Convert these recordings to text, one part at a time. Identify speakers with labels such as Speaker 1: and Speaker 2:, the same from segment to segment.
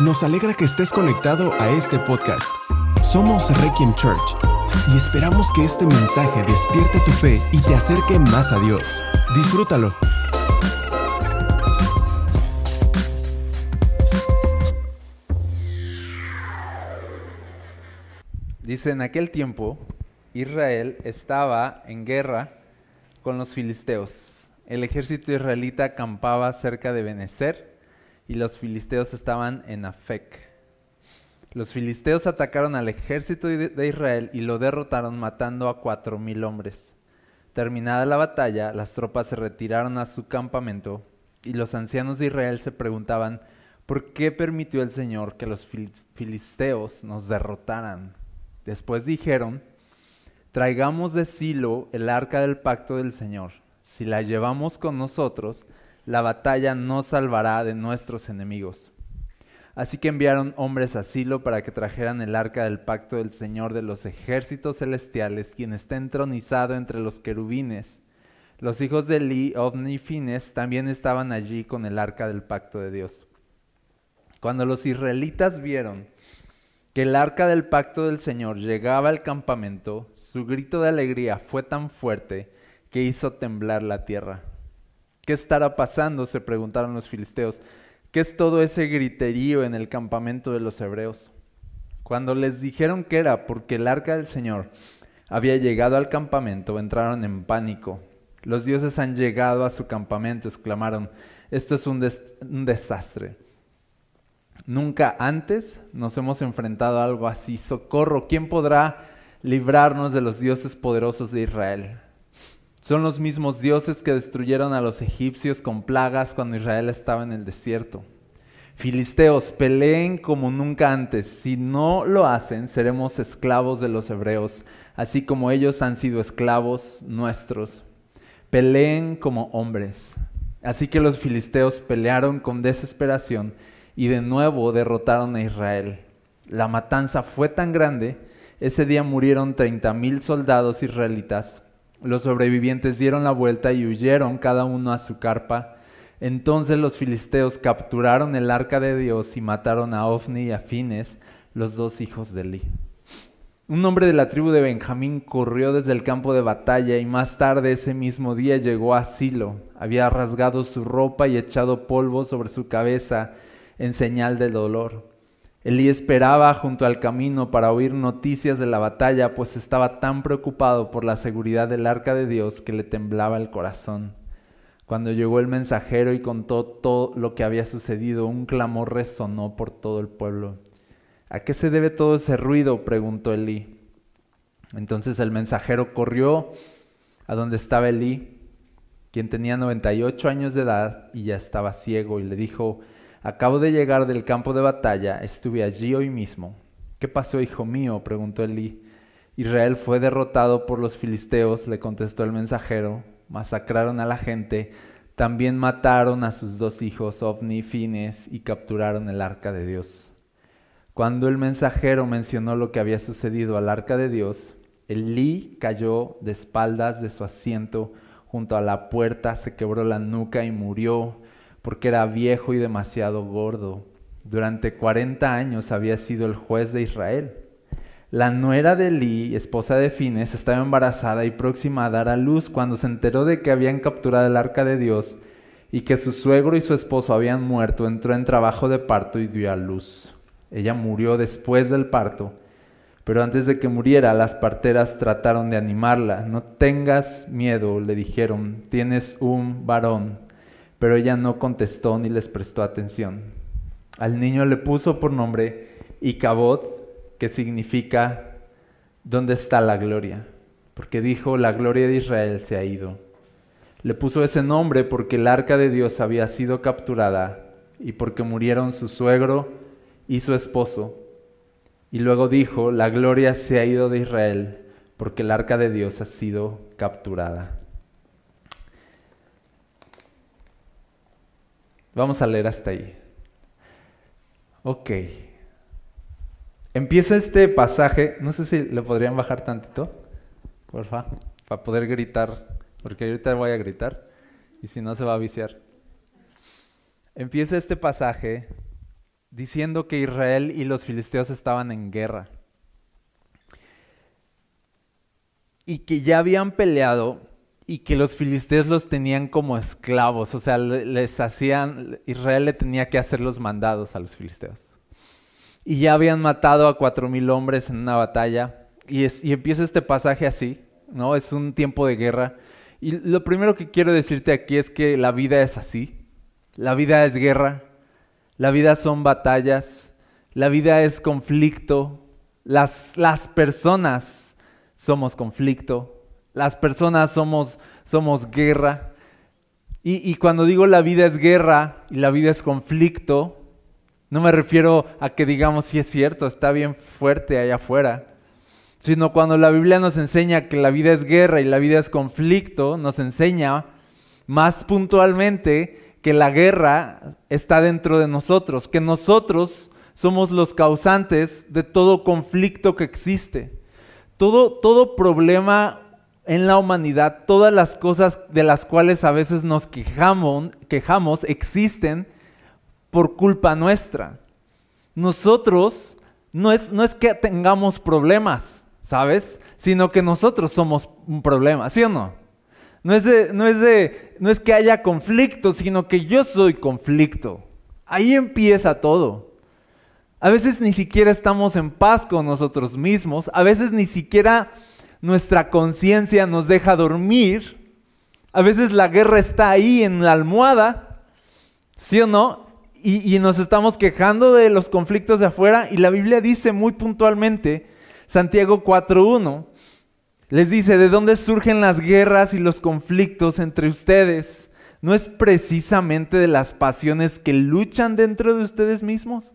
Speaker 1: Nos alegra que estés conectado a este podcast. Somos Requiem Church y esperamos que este mensaje despierte tu fe y te acerque más a Dios. Disfrútalo.
Speaker 2: Dice, en aquel tiempo Israel estaba en guerra con los filisteos. El ejército israelita acampaba cerca de Benecer y los filisteos estaban en Afec. Los filisteos atacaron al ejército de Israel y lo derrotaron matando a cuatro mil hombres. Terminada la batalla, las tropas se retiraron a su campamento y los ancianos de Israel se preguntaban, ¿por qué permitió el Señor que los filisteos nos derrotaran? Después dijeron, traigamos de Silo el arca del pacto del Señor. Si la llevamos con nosotros, la batalla nos salvará de nuestros enemigos. Así que enviaron hombres a Silo para que trajeran el arca del pacto del Señor de los ejércitos celestiales, quien está entronizado entre los querubines. Los hijos de Eli, Ovni y Fines también estaban allí con el arca del pacto de Dios. Cuando los israelitas vieron que el arca del pacto del Señor llegaba al campamento, su grito de alegría fue tan fuerte que hizo temblar la tierra. ¿Qué estará pasando? se preguntaron los filisteos. ¿Qué es todo ese griterío en el campamento de los hebreos? Cuando les dijeron que era porque el arca del Señor había llegado al campamento, entraron en pánico. Los dioses han llegado a su campamento, exclamaron. Esto es un, desastre. Nunca antes nos hemos enfrentado a algo así. Socorro, ¿quién podrá librarnos de los dioses poderosos de Israel? Son los mismos dioses que destruyeron a los egipcios con plagas cuando Israel estaba en el desierto. Filisteos, peleen como nunca antes. Si no lo hacen, seremos esclavos de los hebreos, así como ellos han sido esclavos nuestros. Peleen como hombres. Así que los filisteos pelearon con desesperación y de nuevo derrotaron a Israel. La matanza fue tan grande, ese día murieron treinta mil soldados israelitas. Los sobrevivientes dieron la vuelta y huyeron cada uno a su carpa. Entonces los filisteos capturaron el arca de Dios y mataron a Ofni y a Fines, los dos hijos de Eli. Un hombre de la tribu de Benjamín corrió desde el campo de batalla y más tarde ese mismo día llegó a Silo. Había rasgado su ropa y echado polvo sobre su cabeza en señal de dolor. Elí esperaba junto al camino para oír noticias de la batalla, pues estaba tan preocupado por la seguridad del arca de Dios que le temblaba el corazón. Cuando llegó el mensajero y contó todo lo que había sucedido, un clamor resonó por todo el pueblo. ¿A qué se debe todo ese ruido? preguntó Elí. Entonces el mensajero corrió a donde estaba Elí, quien tenía 98 años de edad y ya estaba ciego, y le dijo, Acabo de llegar del campo de batalla, estuve allí hoy mismo. ¿Qué pasó, hijo mío? preguntó Elí. Israel fue derrotado por los filisteos, le contestó el mensajero. Masacraron a la gente, también mataron a sus dos hijos, Ovni y Fines, y capturaron el arca de Dios. Cuando el mensajero mencionó lo que había sucedido al arca de Dios, Elí cayó de espaldas de su asiento junto a la puerta, se quebró la nuca y murió porque era viejo y demasiado gordo. Durante cuarenta años había sido el juez de Israel. La nuera de Eli, esposa de Fines, estaba embarazada y próxima a dar a luz cuando se enteró de que habían capturado el arca de Dios y que su suegro y su esposo habían muerto, entró en trabajo de parto y dio a luz. Ella murió después del parto, pero antes de que muriera las parteras trataron de animarla. No tengas miedo, le dijeron, tienes un varón pero ella no contestó ni les prestó atención. Al niño le puso por nombre Icabod, que significa ¿dónde está la gloria? Porque dijo, la gloria de Israel se ha ido. Le puso ese nombre porque el arca de Dios había sido capturada y porque murieron su suegro y su esposo. Y luego dijo, la gloria se ha ido de Israel porque el arca de Dios ha sido capturada. Vamos a leer hasta ahí. Ok. Empieza este pasaje, no sé si le podrían bajar tantito, porfa, para poder gritar, porque ahorita voy a gritar y si no se va a viciar. Empieza este pasaje diciendo que Israel y los filisteos estaban en guerra. Y que ya habían peleado y que los filisteos los tenían como esclavos, o sea, les hacían, Israel le tenía que hacer los mandados a los filisteos. Y ya habían matado a cuatro mil hombres en una batalla. Y, y empieza este pasaje así, ¿no? Es un tiempo de guerra. Y lo primero que quiero decirte aquí es que la vida es así. La vida es guerra. La vida son batallas. La vida es conflicto. Las, las personas somos conflicto. Las personas somos, somos guerra. Y, cuando digo la vida es guerra y la vida es conflicto, no me refiero a que digamos si es cierto, está bien fuerte allá afuera, sino cuando la Biblia nos enseña que la vida es guerra y la vida es conflicto, nos enseña más puntualmente que la guerra está dentro de nosotros, que nosotros somos los causantes de todo conflicto que existe. Todo, todo problema en la humanidad, todas las cosas de las cuales a veces nos quejamos, existen por culpa nuestra. Nosotros no es, no es que tengamos problemas, ¿sabes? Sino que nosotros somos un problema, ¿sí o no? No es, de, no, es de, no es que haya conflicto, sino que yo soy conflicto. Ahí empieza todo. A veces ni siquiera estamos en paz con nosotros mismos, a veces ni siquiera nuestra conciencia nos deja dormir. A veces la guerra está ahí en la almohada, ¿sí o no? Y, nos estamos quejando de los conflictos de afuera y la Biblia dice muy puntualmente, Santiago 4.1, les dice, ¿de dónde surgen las guerras y los conflictos entre ustedes? ¿No es precisamente de las pasiones que luchan dentro de ustedes mismos?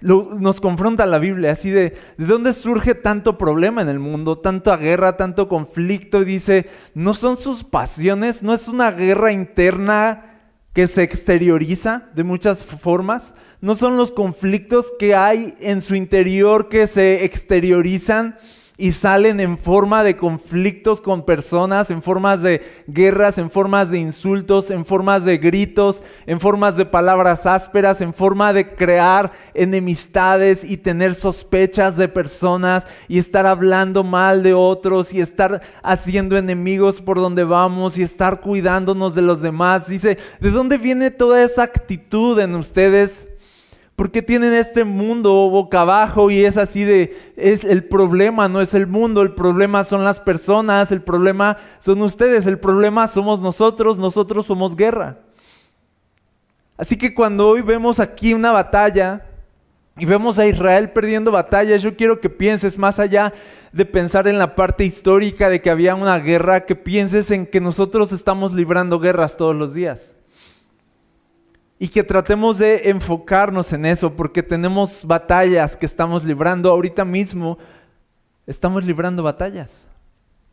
Speaker 2: Nos confronta la Biblia, así de, ¿de dónde surge tanto problema en el mundo, tanta guerra, tanto conflicto? Y dice, ¿no son sus pasiones? ¿No es una guerra interna que se exterioriza de muchas formas? ¿No son los conflictos que hay en su interior que se exteriorizan y salen en forma de conflictos con personas, en formas de guerras, en formas de insultos, en formas de gritos, en formas de palabras ásperas, en forma de crear enemistades y tener sospechas de personas y estar hablando mal de otros y estar haciendo enemigos por donde vamos y estar cuidándonos de los demás. Dice, ¿de dónde viene toda esa actitud en ustedes? ¿Por qué tienen este mundo boca abajo y es así de, es el problema no es el mundo, el problema son las personas, el problema son ustedes, el problema somos nosotros, nosotros somos guerra. Así que cuando hoy vemos aquí una batalla y vemos a Israel perdiendo batallas, yo quiero que pienses más allá de pensar en la parte histórica de que había una guerra, que pienses en que nosotros estamos librando guerras todos los días y que tratemos de enfocarnos en eso porque tenemos batallas que estamos librando ahorita mismo. Estamos librando batallas.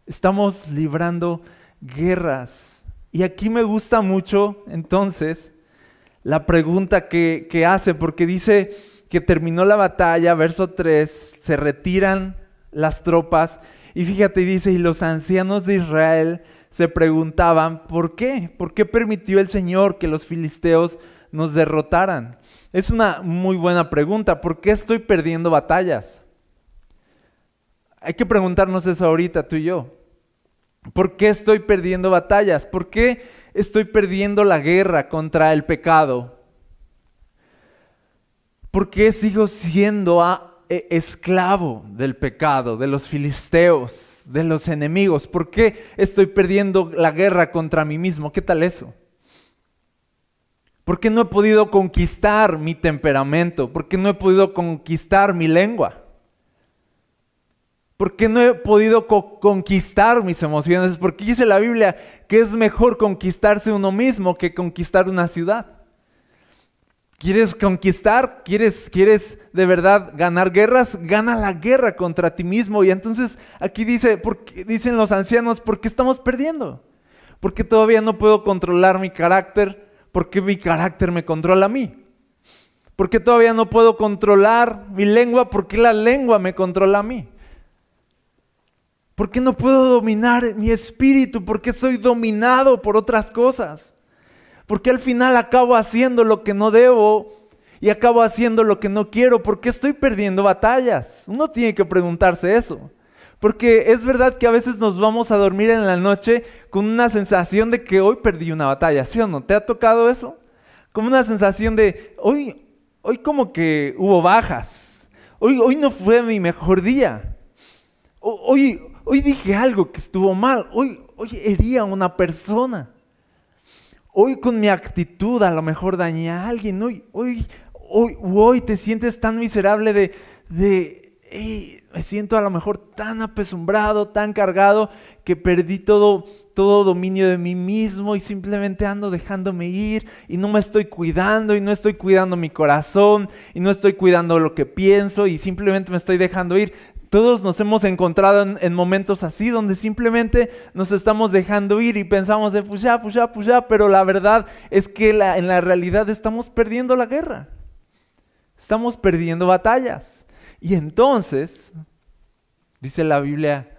Speaker 2: Estamos librando guerras. Y aquí me gusta mucho entonces la pregunta que, que hace porque dice que terminó la batalla, verso 3, se retiran las tropas y fíjate, dice, y los ancianos de Israel se preguntaban, ¿por qué? ¿Por qué permitió el Señor que los filisteos nos derrotaran? Es una muy buena pregunta. ¿Por qué estoy perdiendo batallas? Hay que preguntarnos eso ahorita, tú y yo. ¿Por qué estoy perdiendo batallas? ¿Por qué estoy perdiendo la guerra contra el pecado? ¿Por qué sigo siendo e, esclavo del pecado, de los filisteos, de los enemigos? ¿Por qué estoy perdiendo la guerra contra mí mismo? ¿Qué tal eso? ¿Por qué no he podido conquistar mi temperamento? ¿Por qué no he podido conquistar mi lengua? ¿Por qué no he podido conquistar mis emociones? Porque dice la Biblia que es mejor conquistarse uno mismo que conquistar una ciudad. ¿Quieres conquistar? ¿Quieres, ¿Quieres de verdad ganar guerras? Gana la guerra contra ti mismo. Y entonces aquí dice, dicen los ancianos, ¿por qué estamos perdiendo? Porque todavía no puedo controlar mi carácter, ¿Por qué mi carácter me controla a mí? ¿Por qué todavía no puedo controlar mi lengua? ¿Por qué la lengua me controla a mí? ¿Por qué no puedo dominar mi espíritu? ¿Por qué soy dominado por otras cosas? ¿Por qué al final acabo haciendo lo que no debo? y acabo haciendo lo que no quiero? ¿Por qué estoy perdiendo batallas? Uno tiene que preguntarse eso. Porque es verdad que a veces nos vamos a dormir en la noche con una sensación de que hoy perdí una batalla, ¿sí o no? ¿Te ha tocado eso? Como una sensación de, hoy, hoy como que hubo bajas, hoy, hoy no fue mi mejor día, hoy, hoy dije algo que estuvo mal, hoy, hoy hería a una persona, hoy con mi actitud a lo mejor dañé a alguien, hoy, hoy, hoy, hoy te sientes tan miserable de, de me siento a lo mejor tan apesumbrado, tan cargado, que perdí todo, todo dominio de mí mismo y simplemente ando dejándome ir y no me estoy cuidando y no estoy cuidando mi corazón y no estoy cuidando lo que pienso y simplemente me estoy dejando ir. Todos nos hemos encontrado en, momentos así donde simplemente nos estamos dejando ir y pensamos de pues ya, pues ya, pues ya, pero la verdad es que en la realidad estamos perdiendo la guerra. Estamos perdiendo batallas. Y entonces, dice la Biblia,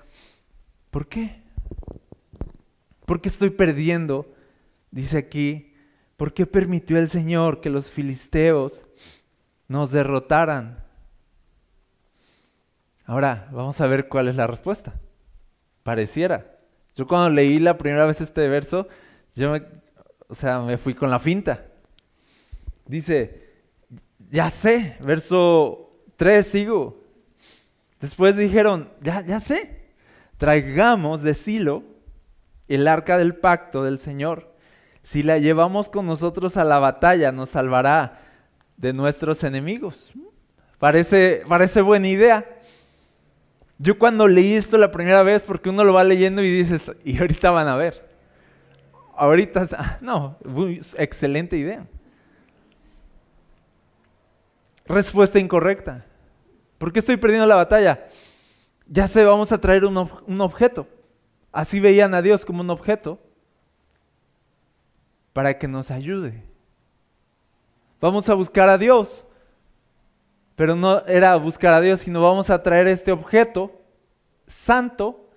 Speaker 2: ¿por qué? ¿Por qué estoy perdiendo? Dice aquí, ¿por qué permitió el Señor que los filisteos nos derrotaran? Ahora, vamos a ver cuál es la respuesta. Pareciera. Yo cuando leí la primera vez este verso, yo me, o sea, me fui con la finta. Dice, ya sé, verso Tres, sigo. Después dijeron, ya, ya sé, traigamos de Silo el arca del pacto del Señor. Si la llevamos con nosotros a la batalla, nos salvará de nuestros enemigos. Parece, parece buena idea. Yo cuando leí esto la primera vez, porque uno lo va leyendo y dices, y ahorita van a ver. Ahorita, no, excelente idea. Respuesta incorrecta. ¿Por qué estoy perdiendo la batalla? Ya sé, vamos a traer un, un objeto. Así veían a Dios como un objeto para que nos ayude. Vamos a buscar a Dios. Pero no era buscar a Dios, sino vamos a traer este objeto santo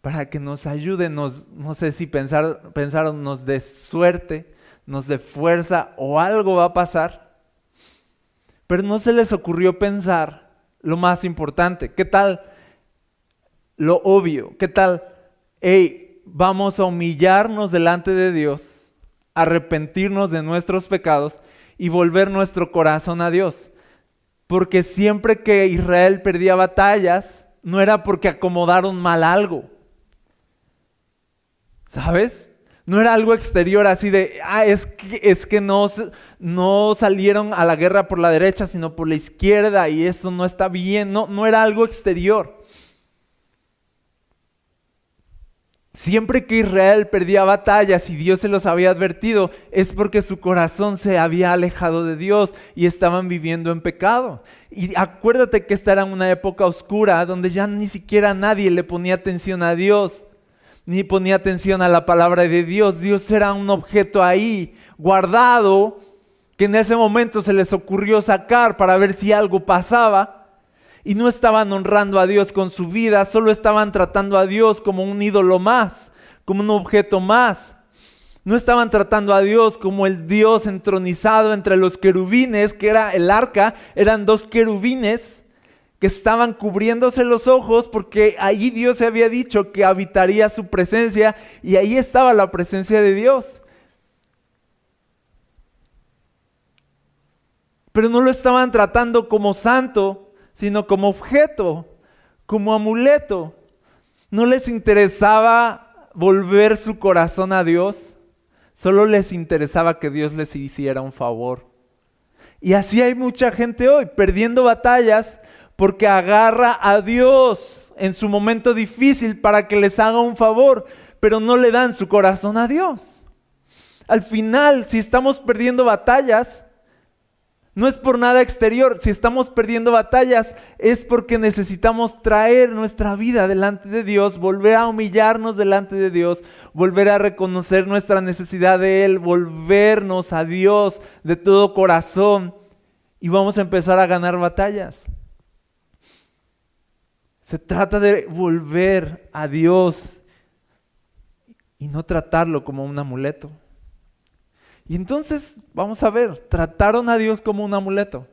Speaker 2: para que nos ayude, nos, no sé si pensar, pensaron, nos dé suerte, nos dé fuerza o algo va a pasar pero no se les ocurrió pensar lo más importante. ¿Qué tal lo obvio? ¿Qué tal, hey, vamos a humillarnos delante de Dios, arrepentirnos de nuestros pecados y volver nuestro corazón a Dios? Porque siempre que Israel perdía batallas, no era porque acomodaron mal algo. ¿Sabes? No era algo exterior así de, ah, es que, es que no, no salieron a la guerra por la derecha, sino por la izquierda y eso no está bien. No, no era algo exterior. Siempre que Israel perdía batallas y Dios se los había advertido, es porque su corazón se había alejado de Dios y estaban viviendo en pecado. Y acuérdate que esta era una época oscura donde ya ni siquiera nadie le ponía atención a Dios ni ponía atención a la palabra de Dios. Dios era un objeto ahí, guardado, que en ese momento se les ocurrió sacar para ver si algo pasaba. Y no estaban honrando a Dios con su vida, solo estaban tratando a Dios como un ídolo más, como un objeto más. No estaban tratando a Dios como el Dios entronizado entre los querubines, que era el arca, eran dos querubines que estaban cubriéndose los ojos porque allí Dios se había dicho que habitaría su presencia y ahí estaba la presencia de Dios. Pero no lo estaban tratando como santo, sino como objeto, como amuleto. No les interesaba volver su corazón a Dios, solo les interesaba que Dios les hiciera un favor. Y así hay mucha gente hoy, perdiendo batallas porque agarra a Dios en su momento difícil para que les haga un favor, pero no le dan su corazón a Dios. Al final, si estamos perdiendo batallas, no es por nada exterior. Si estamos perdiendo batallas es porque necesitamos traer nuestra vida delante de Dios, volver a humillarnos delante de Dios, volver a reconocer nuestra necesidad de Él, volvernos a Dios de todo corazón y vamos a empezar a ganar batallas. Se trata de volver a Dios y no tratarlo como un amuleto. Y entonces, vamos a ver, trataron a Dios como un amuleto.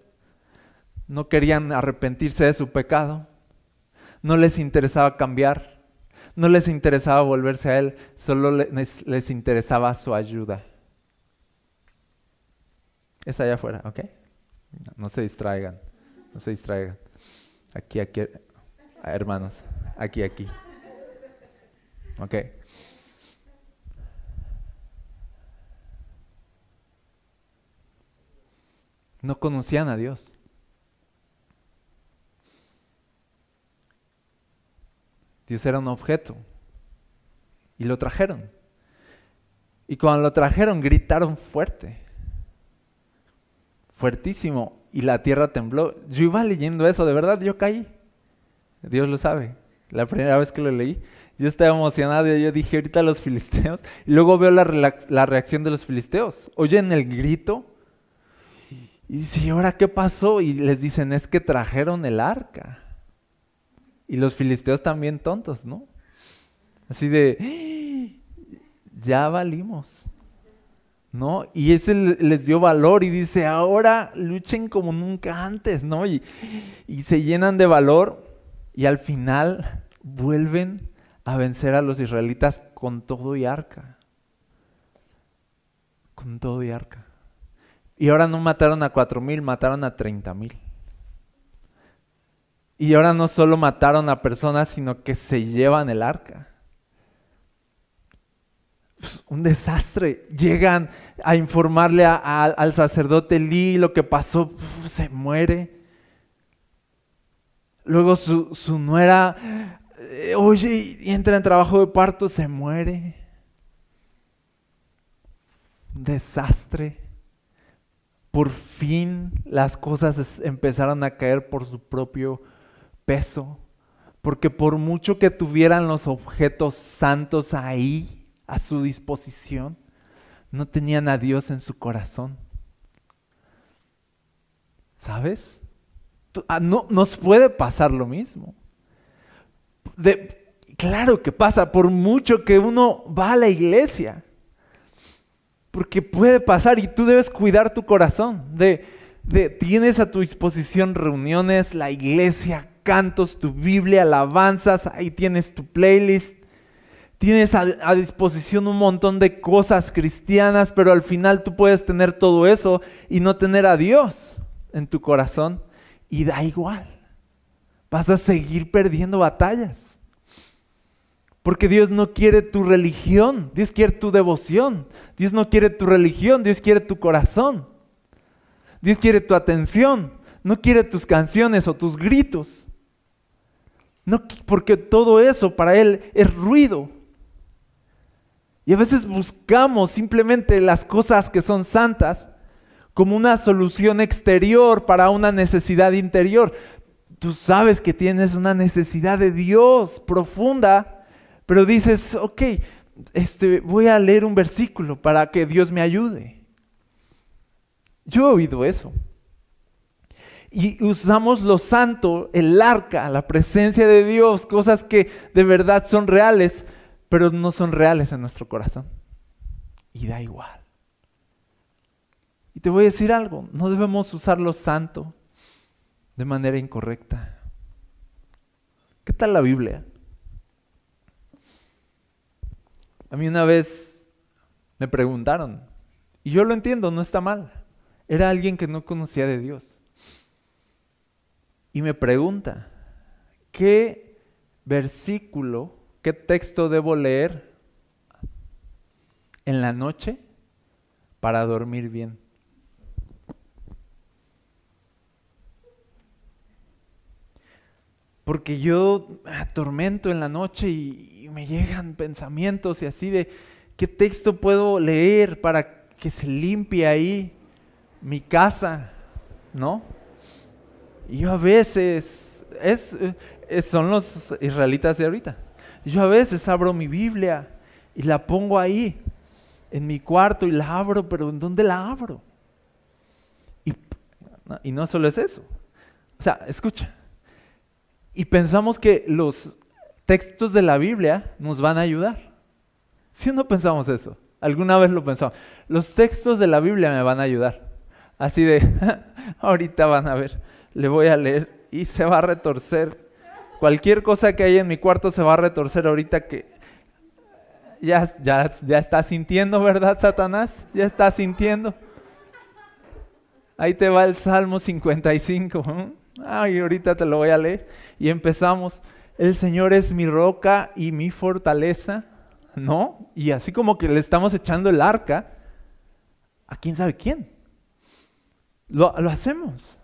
Speaker 2: No querían arrepentirse de su pecado. No les interesaba cambiar. No les interesaba volverse a Él. Solo les, interesaba su ayuda. Es allá afuera, ¿ok? No, se distraigan. No se distraigan. Aquí, aquí, hermanos. Aquí, aquí. ¿Ok? No conocían a Dios. Dios era un objeto. Y lo trajeron. Y cuando lo trajeron gritaron fuerte. Fuertísimo. Y la tierra tembló. Yo iba leyendo eso, de verdad, yo caí. Dios lo sabe. La primera vez que lo leí, yo estaba emocionado y yo dije, ahorita los filisteos. Y luego veo la, la reacción de los filisteos. Oyen el grito y dice, ¿y ahora qué pasó? Y les dicen, es que trajeron el arca. Y los filisteos también tontos, ¿no? Así de, ya valimos. ¿No? Y ese les dio valor y dice, ahora luchen como nunca antes, ¿no? Y, y se llenan de valor y al final vuelven a vencer a los israelitas con todo y arca. Con todo y arca. Y ahora no mataron a cuatro mil, mataron a treinta mil. Y ahora no solo mataron a personas, sino que se llevan el arca. Un desastre. Llegan a informarle al sacerdote Lee lo que pasó, se muere. Luego su, su nuera, eh, oye, entra en trabajo de parto, se muere. Desastre por fin las cosas empezaron a caer por su propio peso. Porque por mucho que tuvieran los objetos santos ahí a su disposición, no tenían a Dios en su corazón. ¿Sabes? Ah, no, nos puede pasar lo mismo. claro que pasa, por mucho que uno va a la iglesia. Porque puede pasar y tú debes cuidar tu corazón. De, tienes a tu disposición reuniones, la iglesia, cantos, tu Biblia, alabanzas, ahí tienes tu playlist. Tienes a, a, disposición un montón de cosas cristianas, pero al final tú puedes tener todo eso y no tener a Dios en tu corazón. Y da igual. Vas a seguir perdiendo batallas. Porque Dios no quiere tu religión, Dios quiere tu devoción. Dios no quiere tu religión, Dios quiere tu corazón. Dios quiere tu atención, no quiere tus canciones o tus gritos. No, porque todo eso para Él es ruido. Y a veces buscamos simplemente las cosas que son santas como una solución exterior para una necesidad interior. Tú sabes que tienes una necesidad de Dios profunda pero dices, ok, este, voy a leer un versículo para que Dios me ayude. Yo he oído eso. Y usamos lo santo, el arca, la presencia de Dios, cosas que de verdad son reales, pero no son reales en nuestro corazón. Y da igual. Y te voy a decir algo, no debemos usar lo santo de manera incorrecta. ¿Qué tal la Biblia? A mí una vez me preguntaron, y yo lo entiendo, no está mal. Era alguien que no conocía de Dios. Y me pregunta, ¿qué versículo, qué texto debo leer en la noche para dormir bien? Porque yo atormento en la noche y, me llegan pensamientos y así de, ¿qué texto puedo leer para que se limpie ahí mi casa? ¿No? Y yo a veces, es, son los israelitas de ahorita, yo a veces abro mi Biblia y la pongo ahí, en mi cuarto y la abro, pero ¿en dónde la abro? Y, y no solo es eso. O sea, escucha. Y pensamos que los textos de la Biblia nos van a ayudar. ¿Sí o no pensamos eso? Alguna vez lo pensamos. Los textos de la Biblia me van a ayudar. Así de, ahorita van a ver, le voy a leer y se va a retorcer. Cualquier cosa que hay en mi cuarto se va a retorcer ahorita que ya, ya, ya está sintiendo, ¿verdad, Satanás? Ya está sintiendo. Ahí te va el Salmo 55. Ay, ahorita te lo voy a leer. Y empezamos. El Señor es mi roca y mi fortaleza. ¿No? Y así como que le estamos echando el arca a quién sabe quién. Lo, hacemos.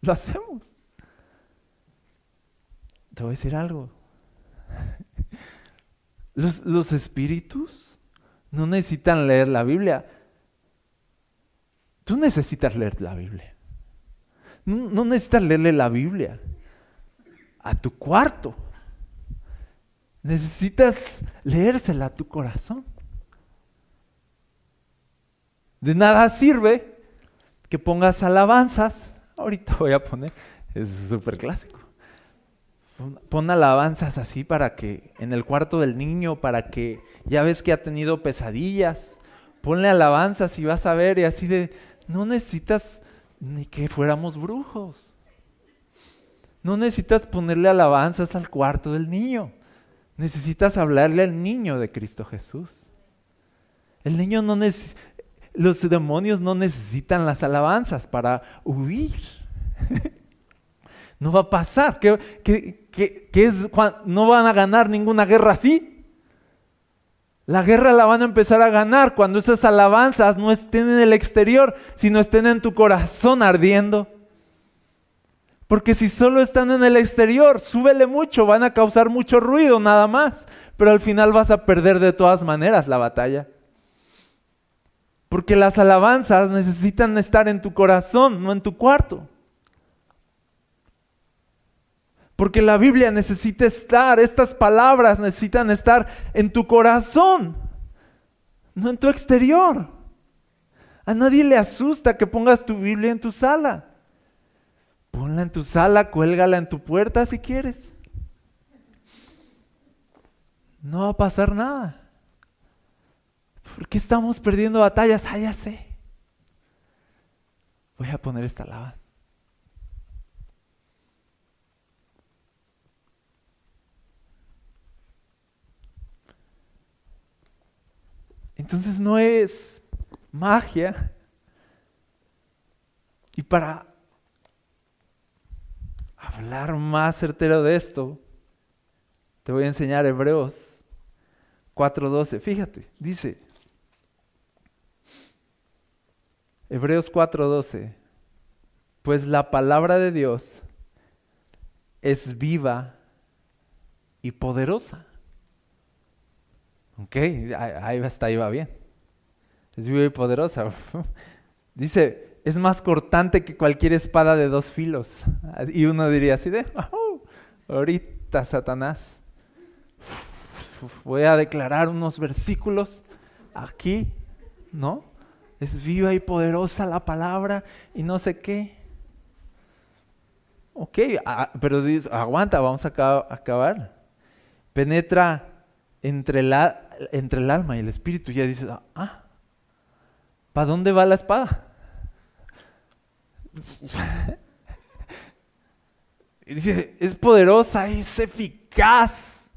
Speaker 2: Lo hacemos. Te voy a decir algo. Los, los, espíritus no necesitan leer la Biblia. Tú necesitas leer la Biblia. No, necesitas leerle la Biblia a tu cuarto. Necesitas leérsela a tu corazón. De nada sirve que pongas alabanzas. Ahorita voy a poner, es súper clásico. Pon alabanzas así para que en el cuarto del niño, para que ya ves que ha tenido pesadillas. Ponle alabanzas y vas a ver y así de, no necesitas ni que fuéramos brujos. No necesitas ponerle alabanzas al cuarto del niño. Necesitas hablarle al niño de Cristo Jesús. El niño no los demonios no necesitan las alabanzas para huir. no va a pasar. ¿Qué, es, no van a ganar ninguna guerra así. La guerra la van a empezar a ganar cuando esas alabanzas no estén en el exterior, sino estén en tu corazón ardiendo. Porque si solo están en el exterior, súbele mucho, van a causar mucho ruido nada más, pero al final vas a perder de todas maneras la batalla. Porque las alabanzas necesitan estar en tu corazón, no en tu cuarto. Porque la Biblia necesita estar, estas palabras necesitan estar en tu corazón, no en tu exterior. A nadie le asusta que pongas tu Biblia en tu sala. Ponla en tu sala, cuélgala en tu puerta si quieres. No va a pasar nada. ¿Por qué estamos perdiendo batallas? Ah. Voy a poner esta lava. Entonces no es magia. Y para hablar más certero de esto, te voy a enseñar Hebreos 4.12. Fíjate, dice Hebreos 4.12, pues la palabra de Dios es viva y poderosa Ok, ahí hasta ahí va bien. Es viva y poderosa. Dice, es más cortante que cualquier espada de dos filos. Y uno diría así de, ahorita Satanás. Voy a declarar unos versículos aquí, ¿no? Es viva y poderosa la palabra y no sé qué. Ok, ah, pero dice, aguanta, vamos a acabar. Penetra entre, entre el alma y el espíritu, ya dices, ah, ¿para dónde va la espada? Y dice, es poderosa, es eficaz.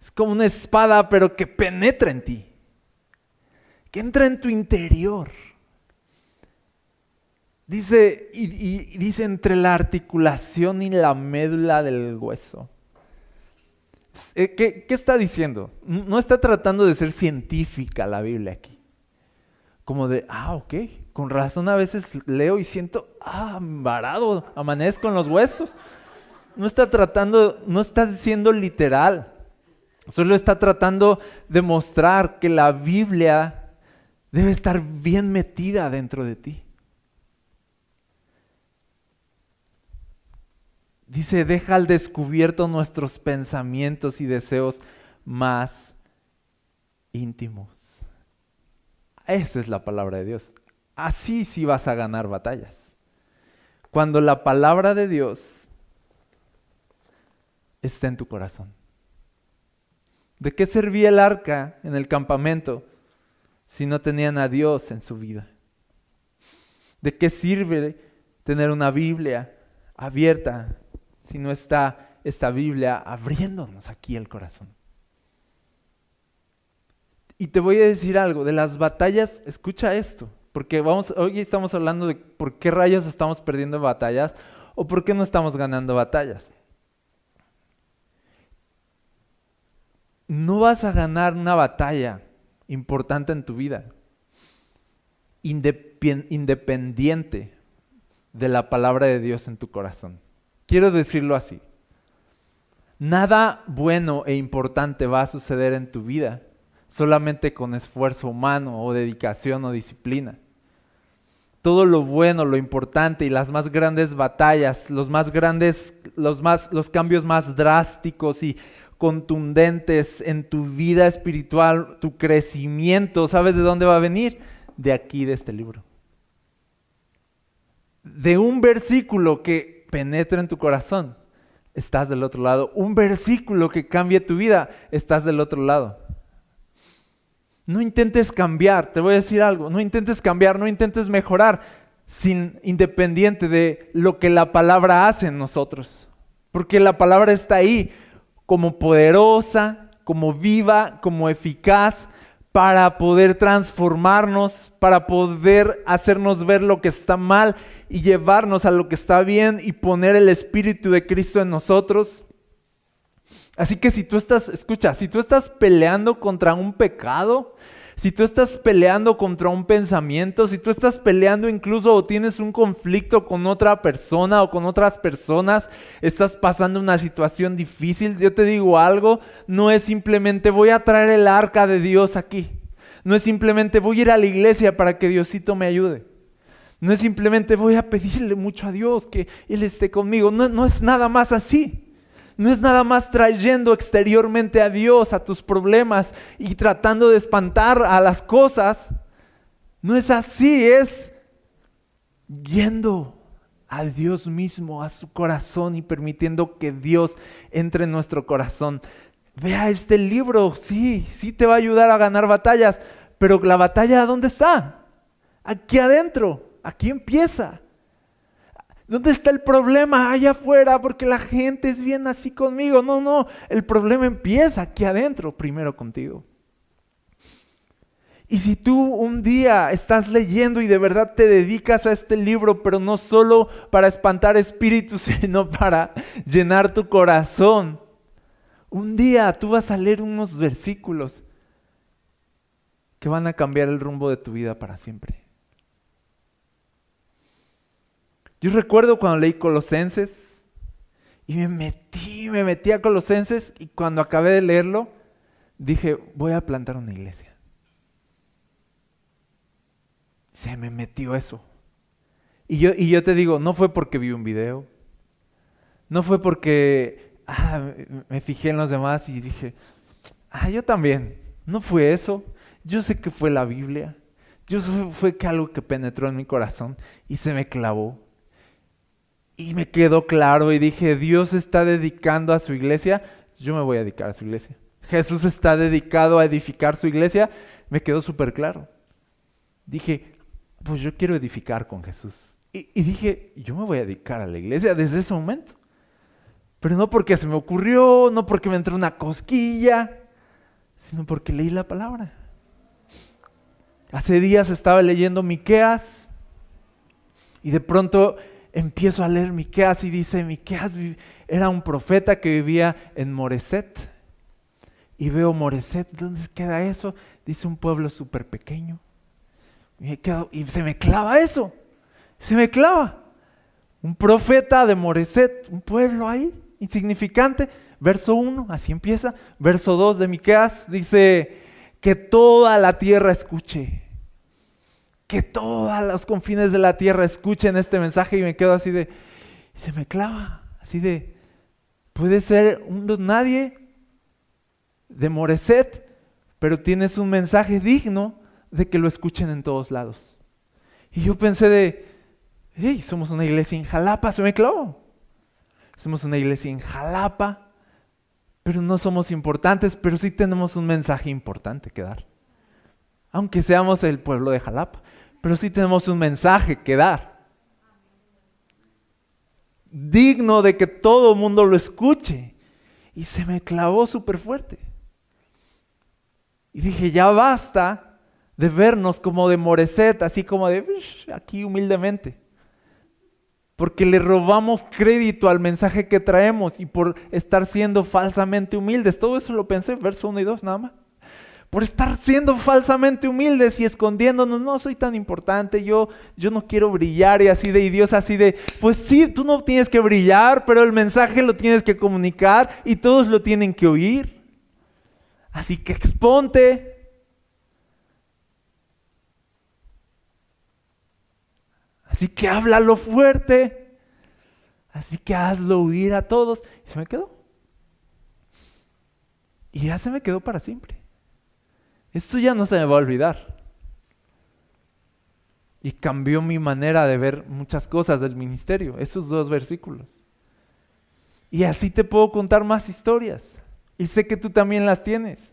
Speaker 2: Es como una espada, pero que penetra en ti. Que entra en tu interior. Dice, y dice entre la articulación y la médula del hueso. Eh, ¿Qué, está diciendo? No está tratando de ser científica la Biblia aquí. Como de, ah, ok, con razón a veces leo y siento, ah, varado, amanezco en los huesos. No está tratando, no está siendo literal. Solo está tratando de mostrar que la Biblia debe estar bien metida dentro de ti. Dice, deja al descubierto nuestros pensamientos y deseos más íntimos. Esa es la palabra de Dios. Así sí vas a ganar batallas. Cuando la palabra de Dios está en tu corazón. ¿De qué servía el arca en el campamento si no tenían a Dios en su vida? ¿De qué sirve tener una Biblia abierta si no está esta Biblia abriéndonos aquí el corazón? Y te voy a decir algo, de las batallas, escucha esto, porque vamos, hoy estamos hablando de por qué rayos estamos perdiendo batallas o por qué no estamos ganando batallas. No vas a ganar una batalla importante en tu vida independiente de la palabra de Dios en tu corazón. Quiero decirlo así. Nada bueno e importante va a suceder en tu vida solamente con esfuerzo humano o dedicación o disciplina. Todo lo bueno, lo importante y las más grandes batallas, los más grandes, los más los cambios más drásticos y contundentes en tu vida espiritual, tu crecimiento, ¿sabes de dónde va a venir? De aquí de este libro. De un versículo que penetra en tu corazón, estás del otro lado. Un versículo que cambie tu vida, estás del otro lado. No intentes cambiar, te voy a decir algo, no intentes cambiar, no intentes mejorar sin independiente de lo que la palabra hace en nosotros. Porque la palabra está ahí como poderosa, como viva, como eficaz para poder transformarnos, para poder hacernos ver lo que está mal y llevarnos a lo que está bien y poner el Espíritu de Cristo en nosotros. Así que si tú estás, escucha, si tú estás peleando contra un pecado, si tú estás peleando contra un pensamiento, si tú estás peleando incluso o tienes un conflicto con otra persona o con otras personas, estás pasando una situación difícil, yo te digo algo, no es simplemente voy a traer el arca de Dios aquí. No es simplemente voy a ir a la iglesia para que Diosito me ayude. No es simplemente voy a pedirle mucho a Dios que Él esté conmigo. No, no es nada más así. No es nada más trayendo exteriormente a Dios a tus problemas y tratando de espantar a las cosas. No es así, es yendo a Dios mismo, a su corazón y permitiendo que Dios entre en nuestro corazón. Vea este libro, sí, sí te va a ayudar a ganar batallas, pero la batalla ¿dónde está? Aquí adentro, aquí empieza. ¿Dónde está el problema? Allá afuera, porque la gente es bien así conmigo. No, no, el problema empieza aquí adentro, primero contigo. Y si tú un día estás leyendo y de verdad te dedicas a este libro, pero no solo para espantar espíritus, sino para llenar tu corazón, un día tú vas a leer unos versículos que van a cambiar el rumbo de tu vida para siempre. Yo recuerdo cuando leí Colosenses y me metí, me metí a Colosenses y cuando acabé de leerlo, dije, voy a plantar una iglesia. Se me metió eso. Y yo, y yo te digo, no fue porque vi un video, no fue porque ah, me fijé en los demás y dije, ah, yo también. No fue eso. Yo sé que fue la Biblia. Yo sé fue que algo que penetró en mi corazón y se me clavó. Y me quedó claro y dije, Dios está dedicando a su iglesia, yo me voy a dedicar a su iglesia. Jesús está dedicado a edificar su iglesia, me quedó súper claro. Dije, pues yo quiero edificar con Jesús. Y, dije, yo me voy a dedicar a la iglesia desde ese momento. Pero no porque se me ocurrió, no porque me entró una cosquilla, sino porque leí la palabra. Hace días estaba leyendo Miqueas y de pronto empiezo a leer Miqueas y dice, Miqueas era un profeta que vivía en Moreset. Y veo Moreset, ¿dónde queda eso? Dice un pueblo súper pequeño. Y, se me clava eso, se me clava. Un profeta de Moreset, un pueblo ahí, insignificante. Verso 1, así empieza. Verso 2 de Miqueas dice, que toda la tierra escuche que todos los confines de la tierra escuchen este mensaje y me quedo así de, se me clava, así de, puede ser un nadie de Moreset, pero tienes un mensaje digno de que lo escuchen en todos lados. Y yo pensé de, hey, somos una iglesia en Jalapa, se me clavó. Somos una iglesia en Jalapa, pero no somos importantes, pero sí tenemos un mensaje importante que dar. Aunque seamos el pueblo de Jalapa, pero sí tenemos un mensaje que dar. Digno de que todo el mundo lo escuche. Y se me clavó súper fuerte. Y dije, ya basta de vernos como de Moreset, así como de aquí humildemente. Porque le robamos crédito al mensaje que traemos y por estar siendo falsamente humildes. Todo eso lo pensé, verso 1 y 2 nada más. Por estar siendo falsamente humildes y escondiéndonos, no soy tan importante, yo, yo no quiero brillar y así de, y Dios así de, pues sí, tú no tienes que brillar, pero el mensaje lo tienes que comunicar y todos lo tienen que oír. Así que exponte. Así que háblalo fuerte. Así que hazlo oír a todos. Y se me quedó. Y ya se me quedó para siempre. Esto ya no se me va a olvidar. Y cambió mi manera de ver muchas cosas del ministerio, esos dos versículos. Y así te puedo contar más historias. Y sé que tú también las tienes.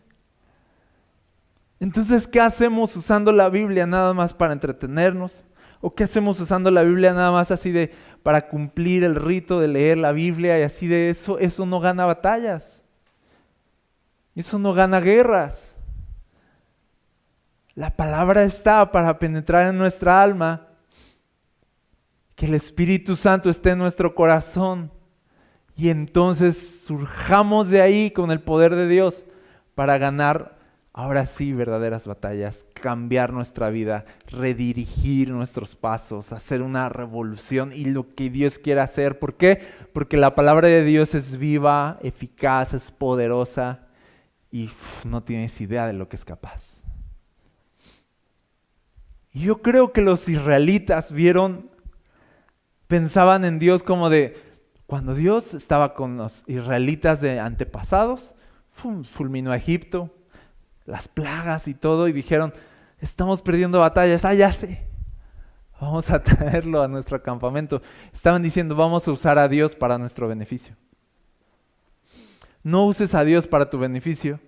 Speaker 2: Entonces, ¿qué hacemos usando la Biblia nada más para entretenernos? ¿O qué hacemos usando la Biblia nada más así de para cumplir el rito de leer la Biblia y así de eso? Eso no gana batallas. Eso no gana guerras. La palabra está para penetrar en nuestra alma. Que el Espíritu Santo esté en nuestro corazón y entonces surjamos de ahí con el poder de Dios para ganar ahora sí verdaderas batallas, cambiar nuestra vida, redirigir nuestros pasos, hacer una revolución y lo que Dios quiere hacer. ¿Por qué? Porque la palabra de Dios es viva, eficaz, es poderosa y no tienes idea de lo que es capaz. Yo creo que los israelitas vieron, pensaban en Dios como de, cuando Dios estaba con los israelitas de antepasados, fulminó a Egipto, las plagas y todo, y dijeron, estamos perdiendo batallas, ah, ya sé, vamos a traerlo a nuestro campamento. Estaban diciendo, vamos a usar a Dios para nuestro beneficio. No uses a Dios para tu beneficio.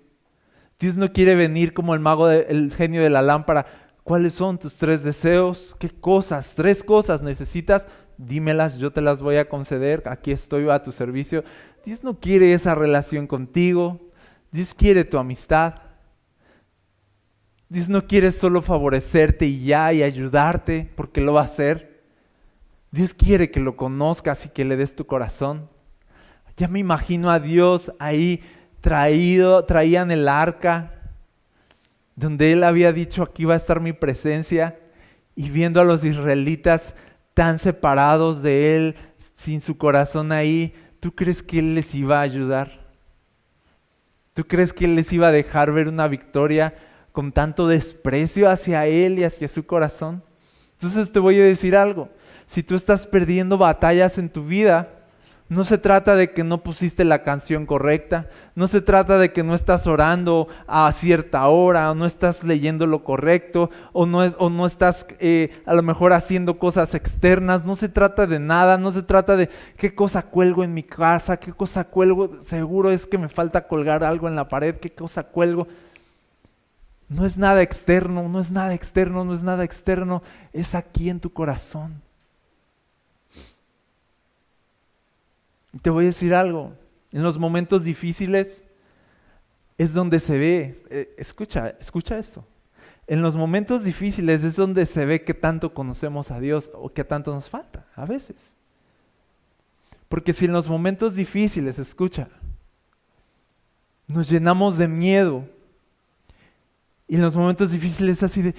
Speaker 2: Dios no quiere venir como el mago, el genio de la lámpara. ¿Cuáles son tus tres deseos? ¿Qué cosas? Tres cosas necesitas dímelas, yo te las voy a conceder, aquí estoy a tu servicio. Dios no quiere esa relación contigo, Dios quiere tu amistad. Dios no quiere solo favorecerte y ya y ayudarte, porque lo va a hacer. Dios quiere que lo conozcas y que le des tu corazón. Ya me imagino a Dios ahí traído, traían el arca, donde Él había dicho aquí va a estar mi presencia, y viendo a los israelitas tan separados de Él, sin su corazón ahí, ¿tú crees que Él les iba a ayudar? ¿Tú crees que Él les iba a dejar ver una victoria con tanto desprecio hacia Él y hacia su corazón? Entonces te voy a decir algo, si tú estás perdiendo batallas en tu vida, no se trata de que no pusiste la canción correcta, no se trata de que no estás orando a cierta hora, o no estás leyendo lo correcto, o no, es, o no estás eh, a lo mejor haciendo cosas externas, no se trata de nada, no se trata de qué cosa cuelgo en mi casa, qué cosa cuelgo, seguro es que me falta colgar algo en la pared, qué cosa cuelgo. No es nada externo, no es nada externo, no es nada externo, es aquí en tu corazón. Te voy a decir algo, en los momentos difíciles es donde se ve, eh, escucha, escucha esto, en los momentos difíciles es donde se ve que tanto conocemos a Dios o que tanto nos falta, a veces. Porque si en los momentos difíciles, escucha, nos llenamos de miedo y en los momentos difíciles así de,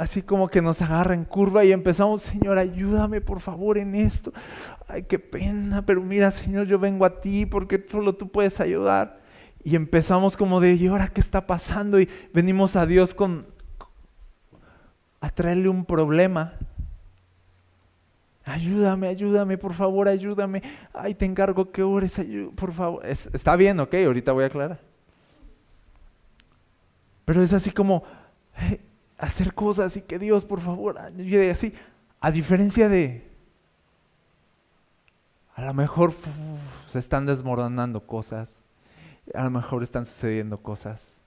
Speaker 2: así como que nos agarra en curva y empezamos, Señor, ayúdame por favor en esto. Ay, qué pena, pero mira, Señor, yo vengo a ti porque solo tú puedes ayudar. Y empezamos como de, ¿y ahora qué está pasando? Y venimos a Dios con a traerle un problema. Ayúdame, ayúdame, por favor, ayúdame. Ay, te encargo que ores, por favor. está bien, ok, ahorita voy a aclarar. Pero es así como, hacer cosas y que Dios, por favor, ayude así. A diferencia de, A lo mejor se están desmoronando cosas. A lo mejor están sucediendo cosas.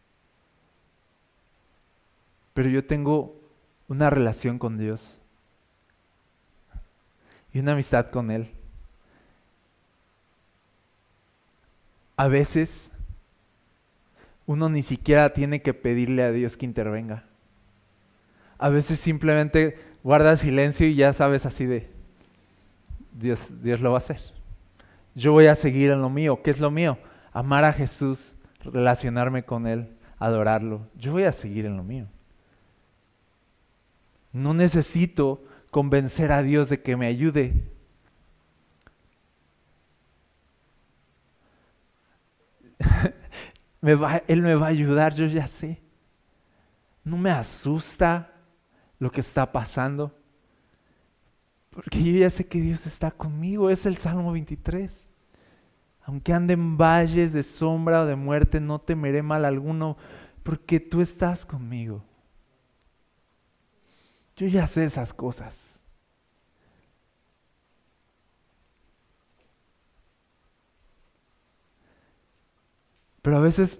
Speaker 2: Pero yo tengo una relación con Dios y una amistad con Él. A veces uno ni siquiera tiene que pedirle a Dios que intervenga. A veces simplemente guarda silencio y ya sabes así de, Dios, Dios lo va a hacer. Yo voy a seguir en lo mío. ¿Qué es lo mío? Amar a Jesús, relacionarme con Él, adorarlo. Yo voy a seguir en lo mío. No necesito convencer a Dios de que me ayude. él me va a ayudar, yo ya sé. No me asusta lo que está pasando. Porque yo ya sé que Dios está conmigo. Es el Salmo 23. Aunque ande en valles de sombra o de muerte, no temeré mal alguno, porque tú estás conmigo. Yo ya sé esas cosas. Pero a veces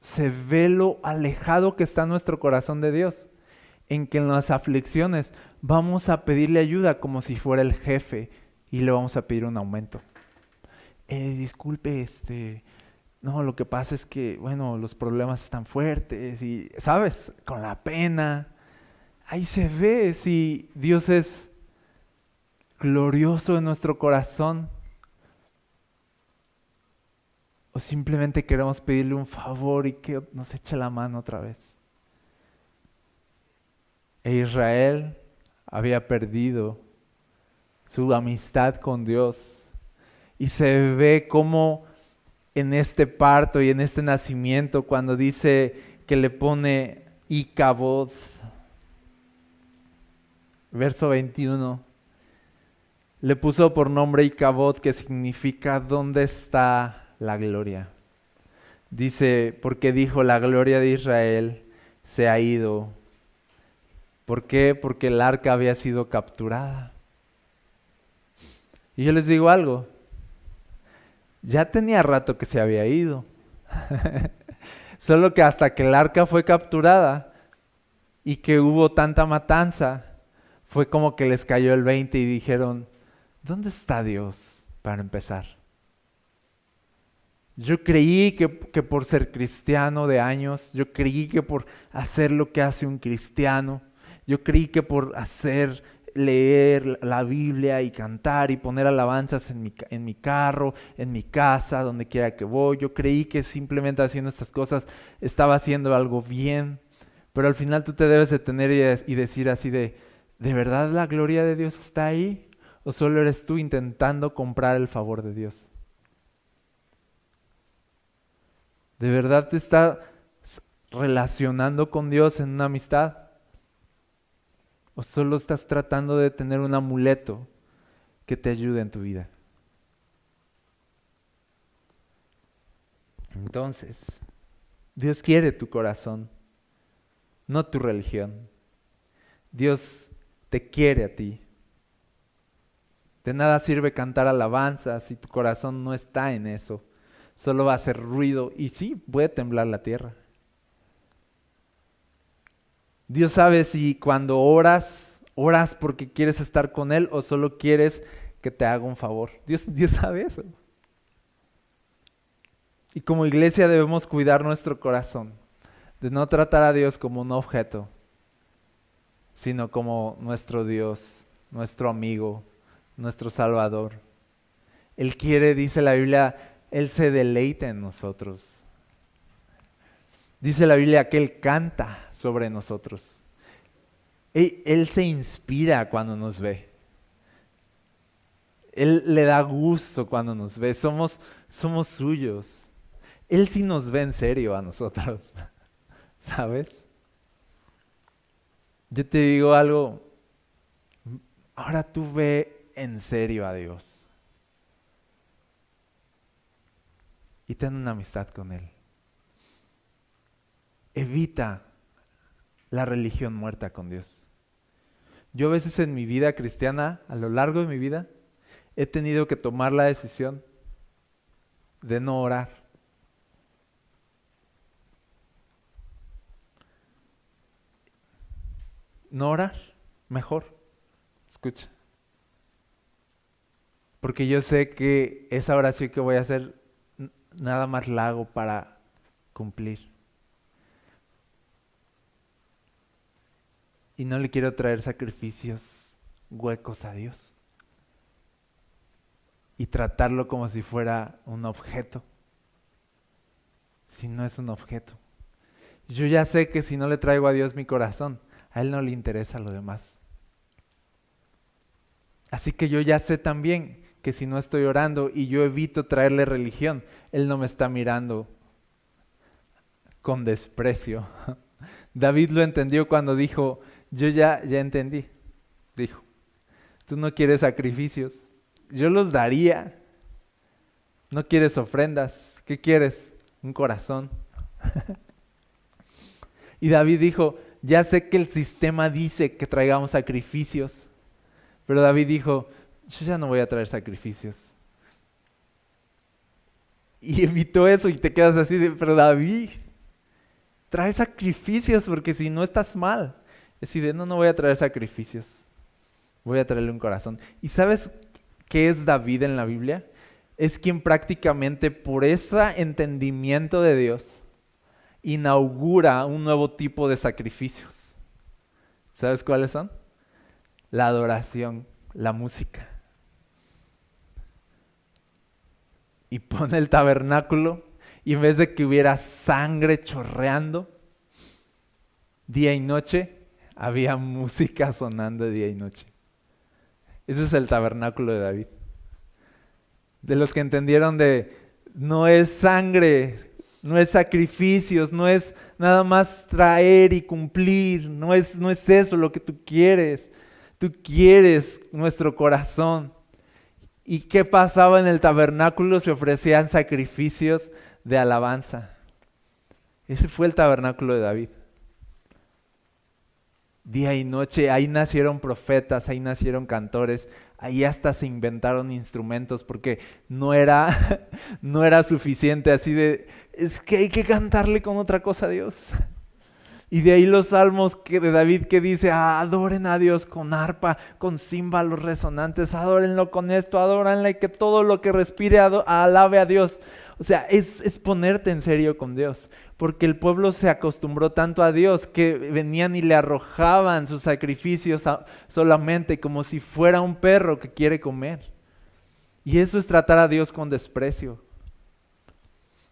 Speaker 2: se ve lo alejado que está nuestro corazón de Dios, en que en las aflicciones vamos a pedirle ayuda como si fuera el jefe y le vamos a pedir un aumento. Eh, disculpe, este, no, lo que pasa es que, bueno, los problemas están fuertes y, ¿sabes? Con la pena, ahí se ve si Dios es glorioso en nuestro corazón o simplemente queremos pedirle un favor y que nos eche la mano otra vez. E Israel había perdido su amistad con Dios y se ve como en este parto y en este nacimiento cuando dice que le pone Icabod verso 21, le puso por nombre Icabod, que significa ¿dónde está la gloria? Dice, porque dijo, la gloria de Israel se ha ido. ¿Por qué? Porque el arca había sido capturada. Y yo les digo algo, ya tenía rato que se había ido. Solo que hasta que el arca fue capturada y que hubo tanta matanza, fue como que les cayó el 20 y dijeron, ¿dónde está Dios para empezar? Yo creí que, que, por ser cristiano de años, yo creí que por hacer lo que hace un cristiano, yo creí que por hacer, leer la Biblia y cantar y poner alabanzas en mi, en mi carro, en mi casa, donde quiera que voy, yo creí que simplemente haciendo estas cosas estaba haciendo algo bien, pero al final tú te debes detener y, y decir así de, ¿De verdad la gloria de Dios está ahí? ¿O solo eres tú intentando comprar el favor de Dios? ¿De verdad te estás relacionando con Dios en una amistad? ¿O solo estás tratando de tener un amuleto que te ayude en tu vida? Entonces, Dios quiere tu corazón, no tu religión. Dios te quiere a ti. De nada sirve cantar alabanzas si tu corazón no está en eso. Solo va a hacer ruido y sí, puede temblar la tierra. Dios sabe si cuando oras, oras porque quieres estar con Él o solo quieres que te haga un favor. Dios, Dios sabe eso. Y como iglesia debemos cuidar nuestro corazón, de no tratar a Dios como un objeto, sino como nuestro Dios, nuestro amigo, nuestro Salvador. Él quiere, dice la Biblia, Él se deleita en nosotros. Dice la Biblia que Él canta sobre nosotros. Él, se inspira cuando nos ve. Él le da gusto cuando nos ve. Somos, somos suyos. Él sí nos ve en serio a nosotros. ¿Sabes? Yo te digo algo, ahora tú ve en serio a Dios y ten una amistad con Él. Evita la religión muerta con Dios. Yo a veces en mi vida cristiana, a lo largo de mi vida, he tenido que tomar la decisión de no orar. No orar, mejor. Escucha. Porque yo sé que esa oración que voy a hacer nada más la hago para cumplir. Y no le quiero traer sacrificios huecos a Dios. Y tratarlo como si fuera un objeto. Si no es un objeto. Yo ya sé que si no le traigo a Dios mi corazón, a Él no le interesa lo demás. Así que yo ya sé también que si no estoy orando y yo evito traerle religión, Él no me está mirando con desprecio. David lo entendió cuando dijo, yo ya, ya entendí, dijo, tú no quieres sacrificios, yo los daría, no quieres ofrendas, ¿qué quieres? Un corazón. y David dijo, ya sé que el sistema dice que traigamos sacrificios, pero David dijo, yo ya no voy a traer sacrificios. Y evitó eso y te quedas así de, pero David, trae sacrificios porque si no estás mal. Es decir, no, no voy a traer sacrificios, voy a traerle un corazón. ¿Y sabes qué es David en la Biblia? Es quien prácticamente por ese entendimiento de Dios inaugura un nuevo tipo de sacrificios. ¿Sabes cuáles son? La adoración, la música. y pone el tabernáculo y en vez de que hubiera sangre chorreando día y noche, había música sonando día y noche. Ese es el tabernáculo de David. De los que entendieron de no es sangre, no es sacrificios, no es nada más traer y cumplir, no es, no es eso lo que tú quieres. Tú quieres nuestro corazón. ¿Y qué pasaba en el tabernáculo? Se ofrecían sacrificios de alabanza. Ese fue el tabernáculo de David. Día y noche, ahí nacieron profetas, ahí nacieron cantores, ahí hasta se inventaron instrumentos porque no era, no era suficiente así de, es que hay que cantarle con otra cosa a Dios. Y de ahí los salmos que, de David que dice, ah, adoren a Dios con arpa, con címbalos resonantes, adórenlo con esto, adórenle que todo lo que respire alabe a Dios. O sea, es, es ponerte en serio con Dios, porque el pueblo se acostumbró tanto a Dios que venían y le arrojaban sus sacrificios solamente como si fuera un perro que quiere comer. Y eso es tratar a Dios con desprecio.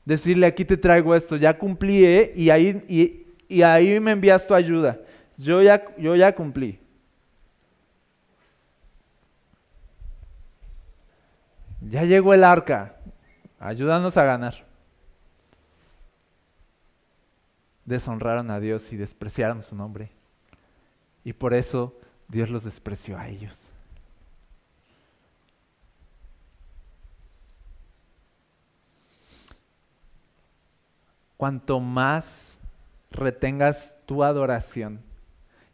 Speaker 2: Decirle, aquí te traigo esto, ya cumplí, ¿eh? y ahí... Y, y ahí me envías tu ayuda. Yo ya, yo ya cumplí. Ya llegó el arca. Ayúdanos a ganar. Deshonraron a Dios y despreciaron su nombre. Y por eso Dios los despreció a ellos. Cuanto más retengas tu adoración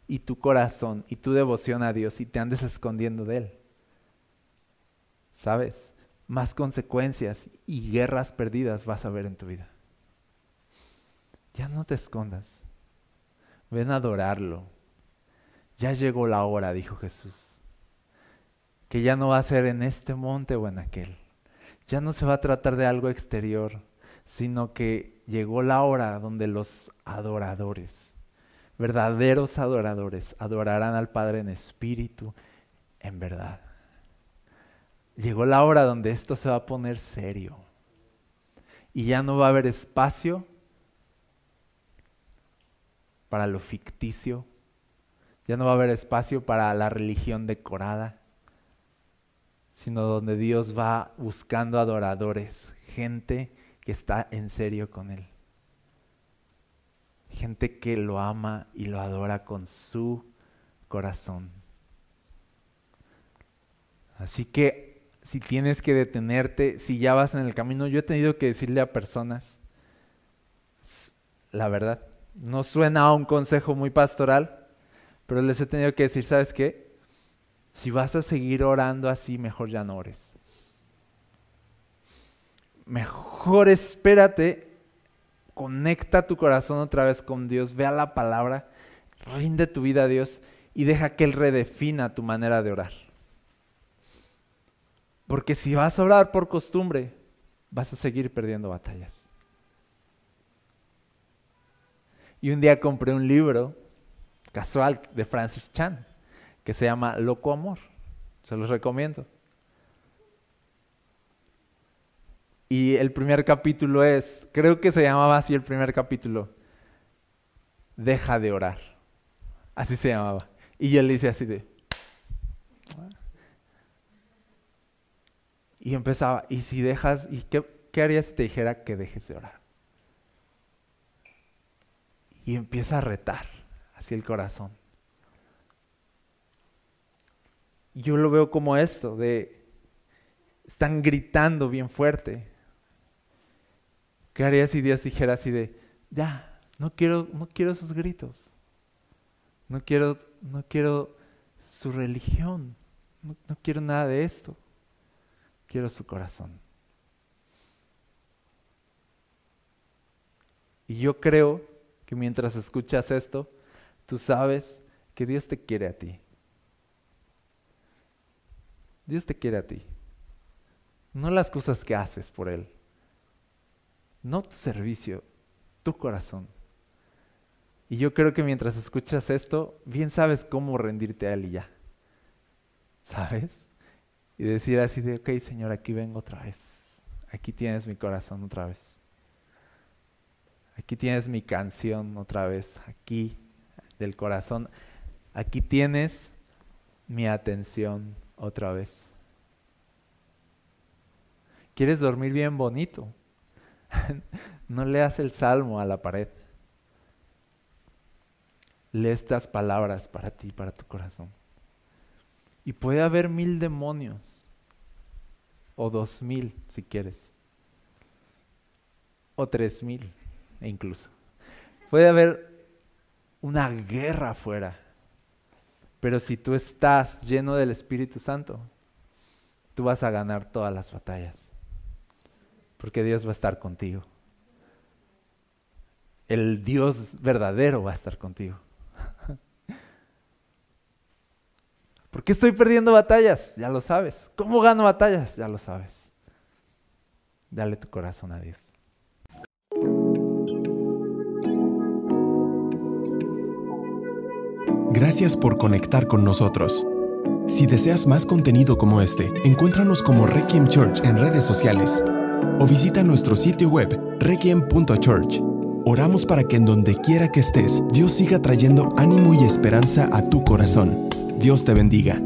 Speaker 2: y tu corazón y tu devoción a Dios y te andes escondiendo de Él. ¿Sabes? Más consecuencias y guerras perdidas vas a ver en tu vida. Ya no te escondas. Ven a adorarlo. Ya llegó la hora, dijo Jesús. Que ya no va a ser en este monte o en aquel. Ya no se va a tratar de algo exterior, sino que llegó la hora donde los adoradores, verdaderos adoradores, adorarán al Padre en espíritu, en verdad. Llegó la hora donde esto se va a poner serio y ya no va a haber espacio para lo ficticio, ya no va a haber espacio para la religión decorada, sino donde Dios va buscando adoradores, gente que está en serio con Él. Gente que lo ama y lo adora con su corazón. Así que si tienes que detenerte, si ya vas en el camino, yo he tenido que decirle a personas, la verdad, no suena a un consejo muy pastoral, pero les he tenido que decir, ¿sabes qué? Si vas a seguir orando así, mejor ya no ores. Mejor espérate, conecta tu corazón otra vez con Dios, vea la palabra, rinde tu vida a Dios y deja que Él redefina tu manera de orar. Porque si vas a orar por costumbre, vas a seguir perdiendo batallas. Y un día compré un libro casual de Francis Chan que se llama Loco Amor. Se los recomiendo. Y el primer capítulo es, creo que se llamaba así el primer capítulo, Deja de orar. Así se llamaba. Y yo le hice así de... Y empezaba, ¿y si dejas, y qué, qué harías si te dijera que dejes de orar? Y empieza a retar así el corazón yo lo veo como esto, de están gritando bien fuerte. ¿Qué haría si Dios dijera así de, ya, no quiero, no quiero sus gritos, no quiero, no quiero su religión, no, no quiero nada de esto, quiero su corazón. Y yo creo que mientras escuchas esto, tú sabes que Dios te quiere a ti. Dios te quiere a ti. No las cosas que haces por Él. No tu servicio, tu corazón. Y yo creo que mientras escuchas esto, bien sabes cómo rendirte a Él y ya. ¿Sabes? Y decir así de, ok Señor, aquí vengo otra vez. Aquí tienes mi corazón otra vez. Aquí tienes mi canción otra vez. Aquí del corazón. Aquí tienes mi atención otra vez. ¿Quieres dormir bien bonito? no leas el salmo a la pared. Lee estas palabras para ti, para tu corazón. Y puede haber mil demonios, o dos mil si quieres, o tres mil e incluso. Puede haber una guerra afuera pero si tú estás lleno del Espíritu Santo, tú vas a ganar todas las batallas. Porque Dios va a estar contigo. El Dios verdadero va a estar contigo. ¿Por qué estoy perdiendo batallas? Ya lo sabes. ¿Cómo gano batallas? Ya lo sabes. Dale tu corazón a Dios.
Speaker 1: Gracias por conectar con nosotros. Si deseas más contenido como este, encuéntranos como Requiem Church en redes sociales o visita nuestro sitio web requiem.church. Oramos para que en donde quiera que estés, Dios siga trayendo ánimo y esperanza a tu corazón. Dios te bendiga.